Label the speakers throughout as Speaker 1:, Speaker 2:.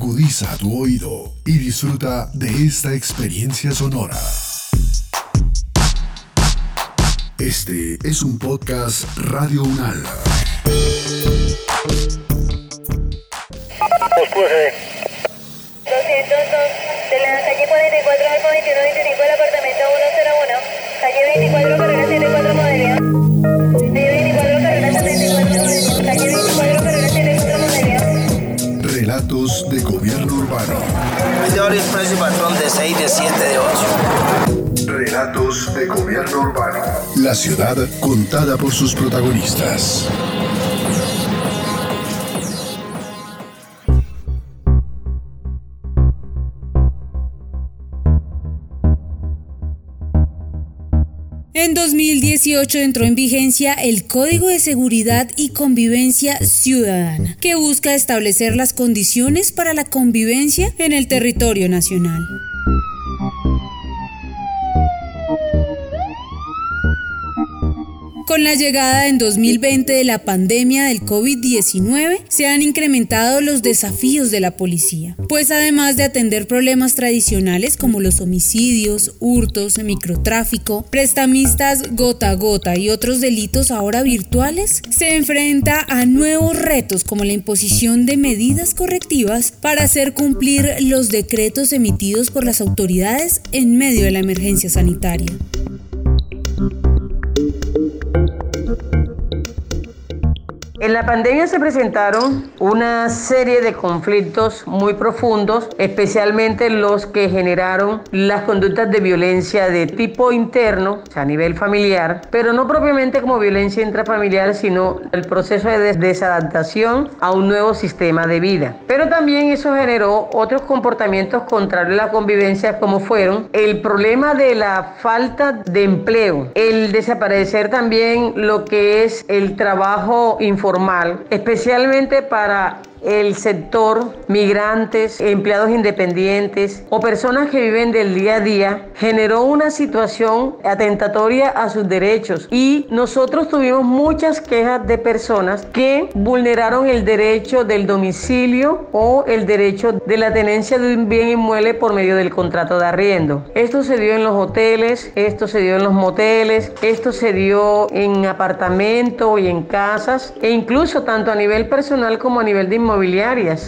Speaker 1: Agudiza tu oído y disfruta de esta experiencia sonora. Este es un podcast Radio Unal.
Speaker 2: de la calle 44 al 2125 del apartamento 101, calle 24 carrera 74 modelo.
Speaker 1: De gobierno urbano.
Speaker 3: Y patrón de 6, de 7, de 8.
Speaker 1: Relatos de gobierno urbano. La ciudad contada por sus protagonistas.
Speaker 4: En 2018 entró en vigencia el Código de Seguridad y Convivencia Ciudadana, que busca establecer las condiciones para la convivencia en el territorio nacional. Con la llegada en 2020 de la pandemia del COVID-19, se han incrementado los desafíos de la policía, pues además de atender problemas tradicionales como los homicidios, hurtos, microtráfico, prestamistas gota a gota y otros delitos ahora virtuales, se enfrenta a nuevos retos como la imposición de medidas correctivas para hacer cumplir los decretos emitidos por las autoridades en medio de la emergencia sanitaria.
Speaker 5: En la pandemia se presentaron una serie de conflictos muy profundos, especialmente los que generaron las conductas de violencia de tipo interno, a nivel familiar, pero no propiamente como violencia intrafamiliar, sino el proceso de desadaptación a un nuevo sistema de vida. Pero también eso generó otros comportamientos contrarios a la convivencia, como fueron el problema de la falta de empleo, el desaparecer también lo que es el trabajo informal, especialmente para el sector migrantes, empleados independientes o personas que viven del día a día, generó una situación atentatoria a sus derechos y nosotros tuvimos muchas quejas de personas que vulneraron el derecho del domicilio o el derecho de la tenencia de un bien inmueble por medio del contrato de arriendo. Esto se dio en los hoteles, esto se dio en los moteles, esto se dio en apartamentos y en casas e incluso tanto a nivel personal como a nivel de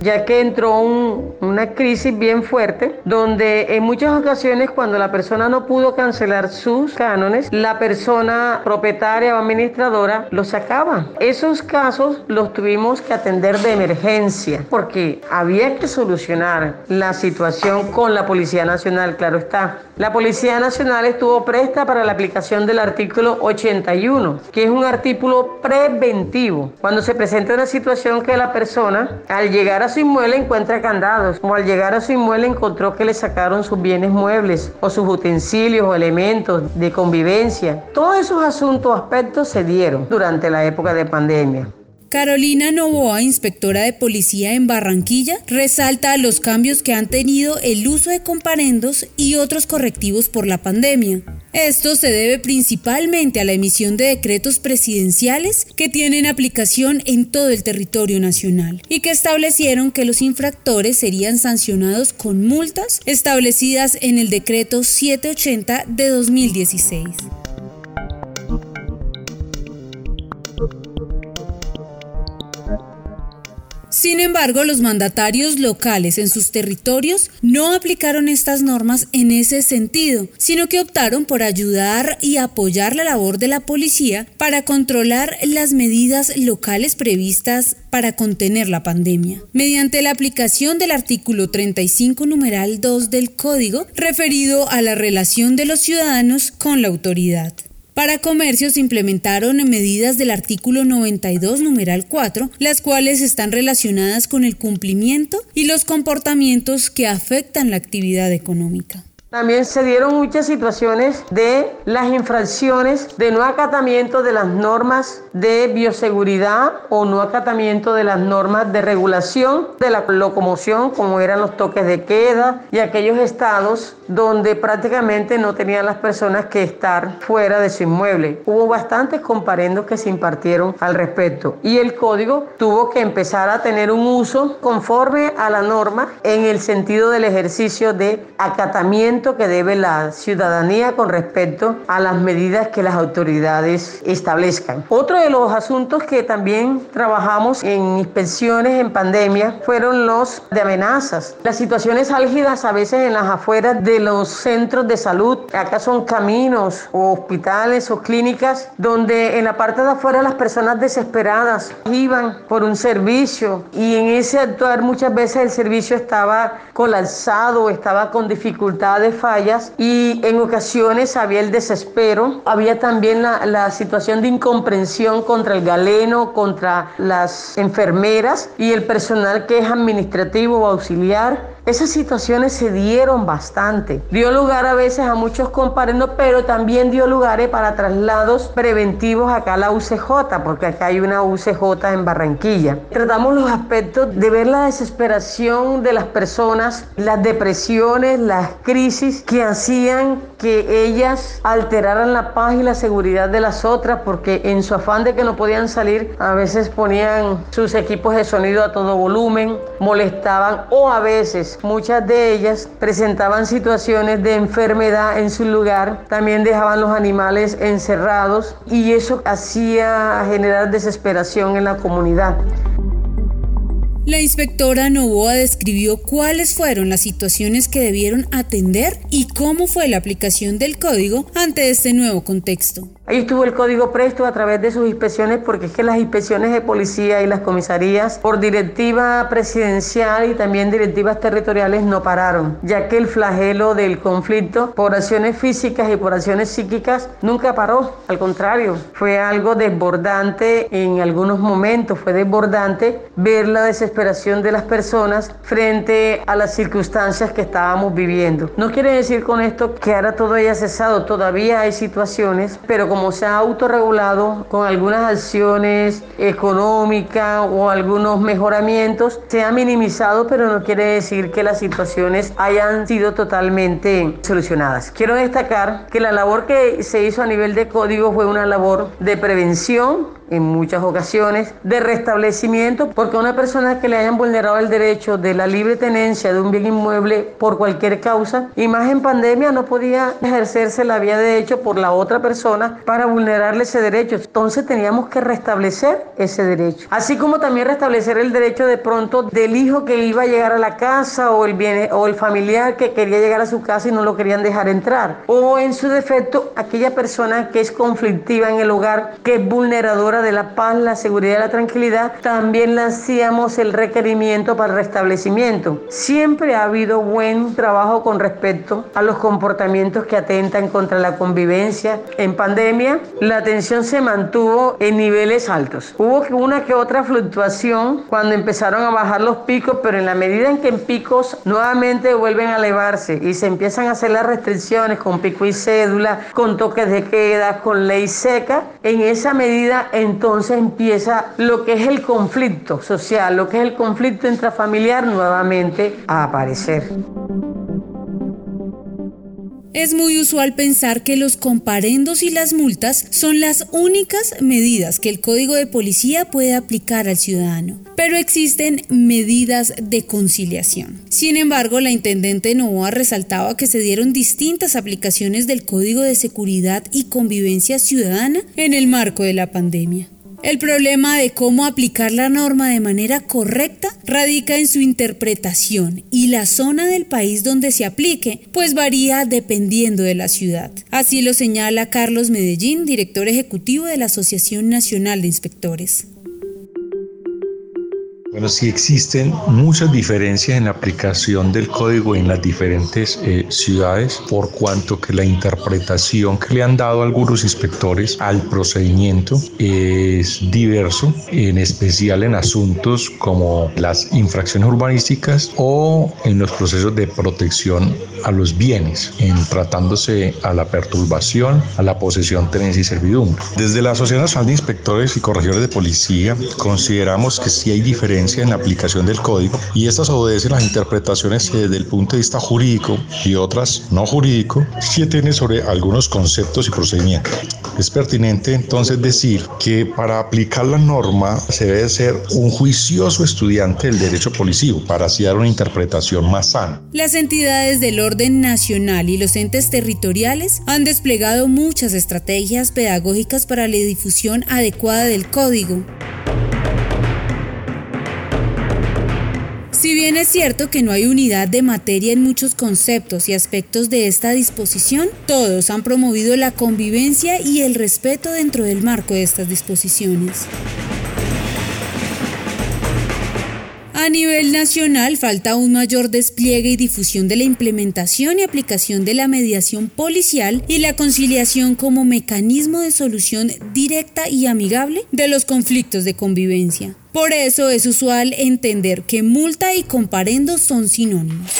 Speaker 5: ya que entró una crisis bien fuerte donde en muchas ocasiones cuando la persona no pudo cancelar sus cánones, la persona propietaria o administradora los sacaba. Esos casos los tuvimos que atender de emergencia porque había que solucionar la situación con la Policía Nacional, claro está. La Policía Nacional estuvo presta para la aplicación del artículo 81, que es un artículo preventivo. Cuando se presenta una situación que la persona al llegar a su inmueble encuentra candados, o al llegar a su inmueble encontró que le sacaron sus bienes muebles o sus utensilios o elementos de convivencia. Todos esos asuntos, aspectos se dieron durante la época de pandemia.
Speaker 4: Carolina Novoa, inspectora de policía en Barranquilla, resalta los cambios que han tenido el uso de comparendos y otros correctivos por la pandemia. Esto se debe principalmente a la emisión de decretos presidenciales que tienen aplicación en todo el territorio nacional y que establecieron que los infractores serían sancionados con multas establecidas en el decreto 780 de 2016. Sin embargo, los mandatarios locales en sus territorios no aplicaron estas normas en ese sentido, sino que optaron por ayudar y apoyar la labor de la policía para controlar las medidas locales previstas para contener la pandemia, mediante la aplicación del artículo 35 numeral 2 del Código referido a la relación de los ciudadanos con la autoridad. Para comercios implementaron medidas del artículo 92, numeral 4, las cuales están relacionadas con el cumplimiento y los comportamientos que afectan la actividad económica.
Speaker 5: También se dieron muchas situaciones de las infracciones de no acatamiento de las normas de bioseguridad o no acatamiento de las normas de regulación de la locomoción, como eran los toques de queda y aquellos estados donde prácticamente no tenían las personas que estar fuera de su inmueble. Hubo bastantes comparendos que se impartieron al respecto y el código tuvo que empezar a tener un uso conforme a la norma en el sentido del ejercicio de acatamiento que debe la ciudadanía con respecto a las medidas que las autoridades establezcan. Otro de los asuntos que también trabajamos en inspecciones en pandemia fueron los de amenazas. Las situaciones álgidas a veces en las afueras de los centros de salud, acá son caminos o hospitales o clínicas donde en la parte de afuera las personas desesperadas iban por un servicio y en ese actuar muchas veces el servicio estaba colapsado, estaba con dificultades, fallas y en ocasiones había el desespero, había también la, la situación de incomprensión contra el galeno, contra las enfermeras y el personal que es administrativo o auxiliar esas situaciones se dieron bastante. Dio lugar a veces a muchos comparendos, pero también dio lugares para traslados preventivos acá a la UCJ, porque acá hay una UCJ en Barranquilla. Tratamos los aspectos de ver la desesperación de las personas, las depresiones, las crisis que hacían que ellas alteraran la paz y la seguridad de las otras, porque en su afán de que no podían salir, a veces ponían sus equipos de sonido a todo volumen, molestaban o a veces muchas de ellas presentaban situaciones de enfermedad en su lugar, también dejaban los animales encerrados y eso hacía generar desesperación en la comunidad.
Speaker 4: La inspectora Novoa describió cuáles fueron las situaciones que debieron atender y cómo fue la aplicación del código ante este nuevo contexto.
Speaker 5: Ahí estuvo el Código Presto a través de sus inspecciones, porque es que las inspecciones de policía y las comisarías, por directiva presidencial y también directivas territoriales, no pararon, ya que el flagelo del conflicto por acciones físicas y por acciones psíquicas nunca paró. Al contrario, fue algo desbordante en algunos momentos, fue desbordante ver la desesperación de las personas frente a las circunstancias que estábamos viviendo. No quiere decir con esto que ahora todo haya cesado, todavía hay situaciones, pero como se ha autorregulado con algunas acciones económicas o algunos mejoramientos, se ha minimizado, pero no quiere decir que las situaciones hayan sido totalmente solucionadas. Quiero destacar que la labor que se hizo a nivel de código fue una labor de prevención, en muchas ocasiones de restablecimiento, porque una persona que le hayan vulnerado el derecho de la libre tenencia de un bien inmueble por cualquier causa, y más en pandemia no podía ejercerse la vía de hecho por la otra persona para vulnerarle ese derecho. Entonces teníamos que restablecer ese derecho. Así como también restablecer el derecho de pronto del hijo que iba a llegar a la casa o el, bien, o el familiar que quería llegar a su casa y no lo querían dejar entrar. O en su defecto, aquella persona que es conflictiva en el hogar, que es vulneradora de la paz, la seguridad y la tranquilidad, también le hacíamos el requerimiento para el restablecimiento. Siempre ha habido buen trabajo con respecto a los comportamientos que atentan contra la convivencia. En pandemia, la atención se mantuvo en niveles altos. Hubo una que otra fluctuación cuando empezaron a bajar los picos, pero en la medida en que en picos nuevamente vuelven a elevarse y se empiezan a hacer las restricciones con pico y cédula, con toques de queda, con ley seca, en esa medida entonces empieza lo que es el conflicto social, lo que es el conflicto intrafamiliar nuevamente a aparecer.
Speaker 4: Es muy usual pensar que los comparendos y las multas son las únicas medidas que el Código de Policía puede aplicar al ciudadano, pero existen medidas de conciliación. Sin embargo, la intendente Novoa resaltaba que se dieron distintas aplicaciones del Código de Seguridad y Convivencia Ciudadana en el marco de la pandemia. El problema de cómo aplicar la norma de manera correcta radica en su interpretación y la zona del país donde se aplique, pues varía dependiendo de la ciudad. Así lo señala Carlos Medellín, director ejecutivo de la Asociación Nacional de Inspectores.
Speaker 6: Bueno, sí existen muchas diferencias en la aplicación del código en las diferentes eh, ciudades, por cuanto que la interpretación que le han dado algunos inspectores al procedimiento es diverso, en especial en asuntos como las infracciones urbanísticas o en los procesos de protección a los bienes, en tratándose a la perturbación, a la posesión, tenencia y servidumbre. Desde la Asociación Nacional de Inspectores y Corregidores de Policía consideramos que sí hay diferencia en la aplicación del código y estas obedecen las interpretaciones eh, desde el punto de vista jurídico y otras no jurídico, que tienen sobre algunos conceptos y procedimientos. Es pertinente entonces decir que para aplicar la norma se debe ser un juicioso estudiante del derecho policivo para así dar una interpretación más sana.
Speaker 4: Las entidades del orden nacional y los entes territoriales han desplegado muchas estrategias pedagógicas para la difusión adecuada del código. Si bien es cierto que no hay unidad de materia en muchos conceptos y aspectos de esta disposición, todos han promovido la convivencia y el respeto dentro del marco de estas disposiciones. A nivel nacional falta un mayor despliegue y difusión de la implementación y aplicación de la mediación policial y la conciliación como mecanismo de solución directa y amigable de los conflictos de convivencia. Por eso es usual entender que multa y comparendo son sinónimos.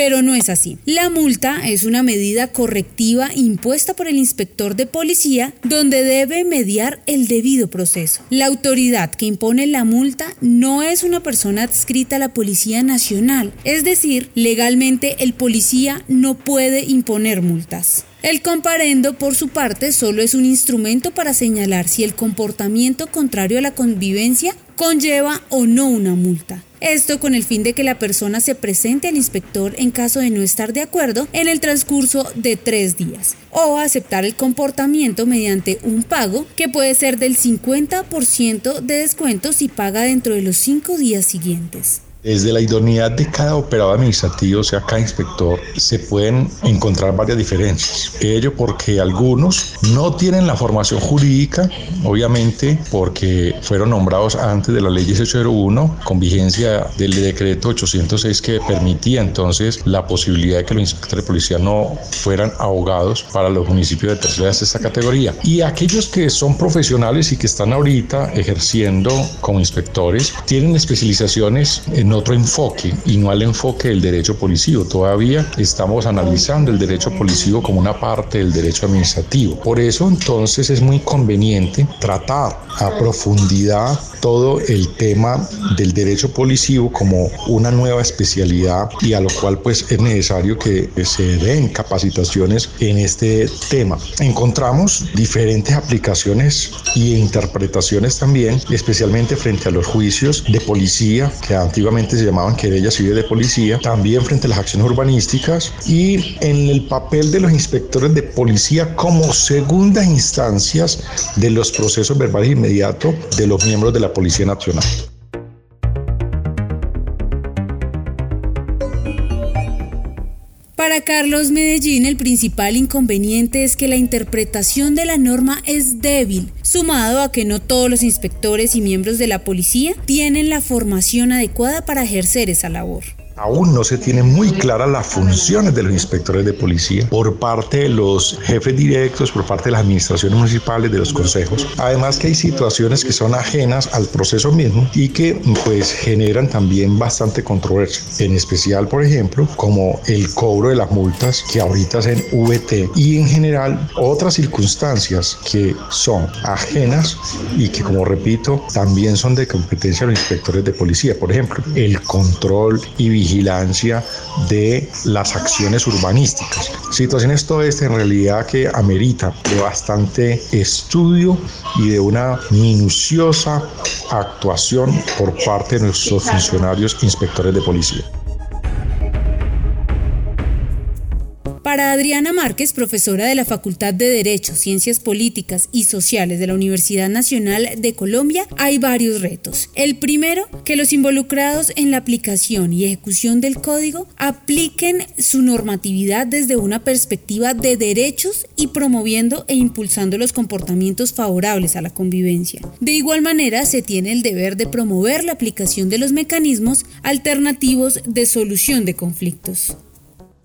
Speaker 4: Pero no es así. La multa es una medida correctiva impuesta por el inspector de policía donde debe mediar el debido proceso. La autoridad que impone la multa no es una persona adscrita a la Policía Nacional, es decir, legalmente el policía no puede imponer multas. El comparendo, por su parte, solo es un instrumento para señalar si el comportamiento contrario a la convivencia conlleva o no una multa. Esto con el fin de que la persona se presente al inspector en caso de no estar de acuerdo en el transcurso de tres días o aceptar el comportamiento mediante un pago que puede ser del 50% de descuento si paga dentro de los cinco días siguientes.
Speaker 6: Desde la idoneidad de cada operador administrativo, o sea, cada inspector, se pueden encontrar varias diferencias. Ello porque algunos no tienen la formación jurídica, obviamente porque fueron nombrados antes de la ley 1801, con vigencia del decreto 806 que permitía entonces la posibilidad de que los inspectores de policía no fueran abogados para los municipios de tercera y sexta categoría. Y aquellos que son profesionales y que están ahorita ejerciendo como inspectores, tienen especializaciones en otro enfoque y no al enfoque del derecho policivo. Todavía estamos analizando el derecho policivo como una parte del derecho administrativo. Por eso entonces es muy conveniente tratar a profundidad todo el tema del derecho policivo como una nueva especialidad y a lo cual pues es necesario que se den capacitaciones en este tema. Encontramos diferentes aplicaciones y interpretaciones también, especialmente frente a los juicios de policía que antiguamente se llamaban querellas civiles de policía, también frente a las acciones urbanísticas y en el papel de los inspectores de policía como segundas instancias de los procesos verbales inmediatos de los miembros de la Policía Nacional.
Speaker 4: Para Carlos Medellín, el principal inconveniente es que la interpretación de la norma es débil, sumado a que no todos los inspectores y miembros de la policía tienen la formación adecuada para ejercer esa labor.
Speaker 6: Aún no se tiene muy claras las funciones de los inspectores de policía por parte de los jefes directos, por parte de las administraciones municipales, de los consejos. Además que hay situaciones que son ajenas al proceso mismo y que pues generan también bastante controversia. En especial, por ejemplo, como el cobro de las multas que ahorita es en VT y en general otras circunstancias que son ajenas y que como repito también son de competencia de los inspectores de policía. Por ejemplo, el control y vigilancia vigilancia de las acciones urbanísticas. Situaciones todo esto en realidad que amerita de bastante estudio y de una minuciosa actuación por parte de nuestros funcionarios inspectores de policía.
Speaker 4: Para Adriana Márquez, profesora de la Facultad de Derecho, Ciencias Políticas y Sociales de la Universidad Nacional de Colombia, hay varios retos. El primero, que los involucrados en la aplicación y ejecución del código apliquen su normatividad desde una perspectiva de derechos y promoviendo e impulsando los comportamientos favorables a la convivencia. De igual manera, se tiene el deber de promover la aplicación de los mecanismos alternativos de solución de conflictos.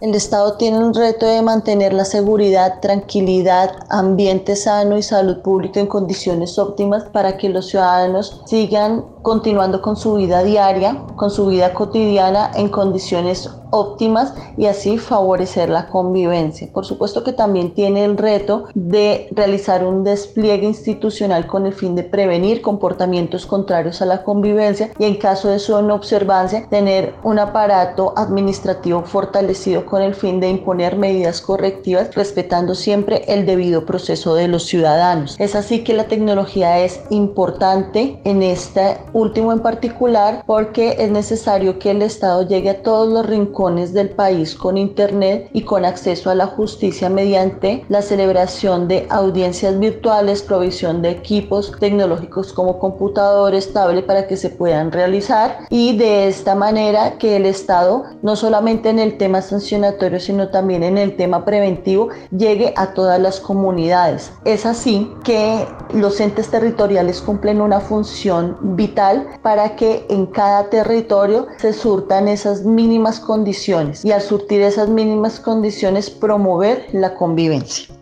Speaker 7: El Estado tiene un reto de mantener la seguridad, tranquilidad, ambiente sano y salud pública en condiciones óptimas para que los ciudadanos sigan continuando con su vida diaria, con su vida cotidiana en condiciones óptimas y así favorecer la convivencia. Por supuesto que también tiene el reto de realizar un despliegue institucional con el fin de prevenir comportamientos contrarios a la convivencia y en caso de su no observancia tener un aparato administrativo fortalecido con el fin de imponer medidas correctivas respetando siempre el debido proceso de los ciudadanos. Es así que la tecnología es importante en esta último en particular porque es necesario que el Estado llegue a todos los rincones del país con Internet y con acceso a la justicia mediante la celebración de audiencias virtuales, provisión de equipos tecnológicos como computadores, tablet para que se puedan realizar y de esta manera que el Estado no solamente en el tema sancionatorio sino también en el tema preventivo llegue a todas las comunidades. Es así que los entes territoriales cumplen una función vital para que en cada territorio se surtan esas mínimas condiciones y al surtir esas mínimas condiciones promover la convivencia.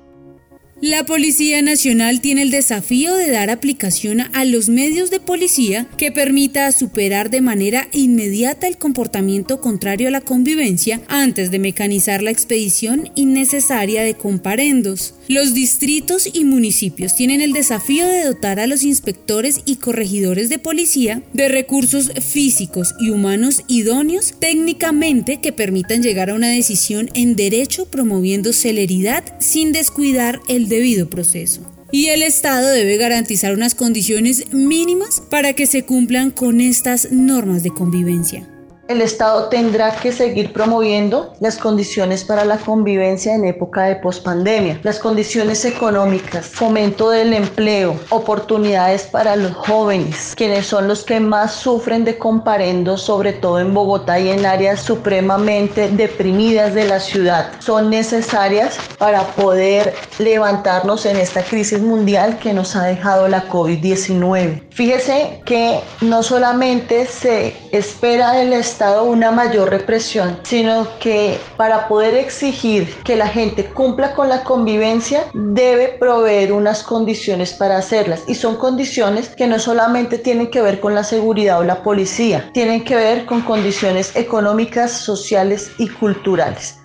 Speaker 4: La Policía Nacional tiene el desafío de dar aplicación a los medios de policía que permita superar de manera inmediata el comportamiento contrario a la convivencia antes de mecanizar la expedición innecesaria de comparendos. Los distritos y municipios tienen el desafío de dotar a los inspectores y corregidores de policía de recursos físicos y humanos idóneos técnicamente que permitan llegar a una decisión en derecho promoviendo celeridad sin descuidar el debido proceso. Y el Estado debe garantizar unas condiciones mínimas para que se cumplan con estas normas de convivencia.
Speaker 7: El Estado tendrá que seguir promoviendo las condiciones para la convivencia en época de pospandemia, las condiciones económicas, fomento del empleo, oportunidades para los jóvenes, quienes son los que más sufren de comparendo, sobre todo en Bogotá y en áreas supremamente deprimidas de la ciudad. Son necesarias para poder levantarnos en esta crisis mundial que nos ha dejado la COVID-19. Fíjese que no solamente se espera del Estado, una mayor represión, sino que para poder exigir que la gente cumpla con la convivencia, debe proveer unas condiciones para hacerlas. Y son condiciones que no solamente tienen que ver con la seguridad o la policía, tienen que ver con condiciones económicas, sociales y culturales.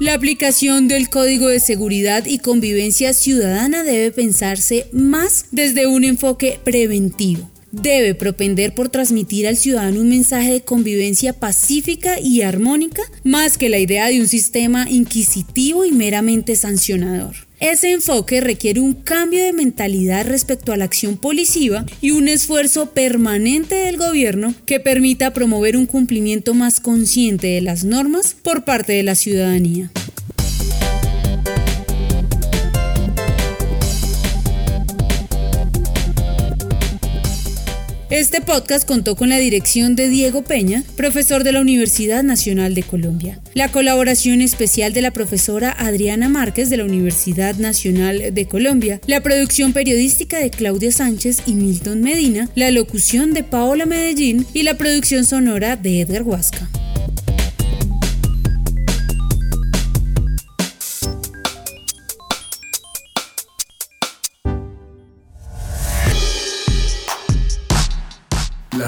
Speaker 4: La aplicación del Código de Seguridad y Convivencia Ciudadana debe pensarse más desde un enfoque preventivo. Debe propender por transmitir al ciudadano un mensaje de convivencia pacífica y armónica, más que la idea de un sistema inquisitivo y meramente sancionador. Ese enfoque requiere un cambio de mentalidad respecto a la acción policiva y un esfuerzo permanente del gobierno que permita promover un cumplimiento más consciente de las normas por parte de la ciudadanía. Este podcast contó con la dirección de Diego Peña, profesor de la Universidad Nacional de Colombia. La colaboración especial de la profesora Adriana Márquez de la Universidad Nacional de Colombia. La producción periodística de Claudia Sánchez y Milton Medina. La locución de Paola Medellín y la producción sonora de Edgar Huasca.